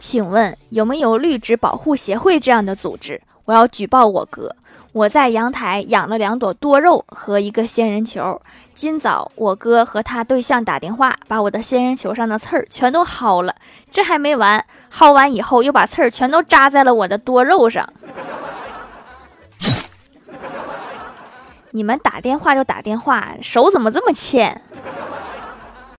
请问有没有绿植保护协会这样的组织？我要举报我哥。我在阳台养了两朵多肉和一个仙人球今早我哥和他对象打电话把我的仙人球上的刺儿全都薅了。这还没完薅完以后又把刺儿全都扎在了我的多肉上。你们打电话就打电话手怎么这么欠？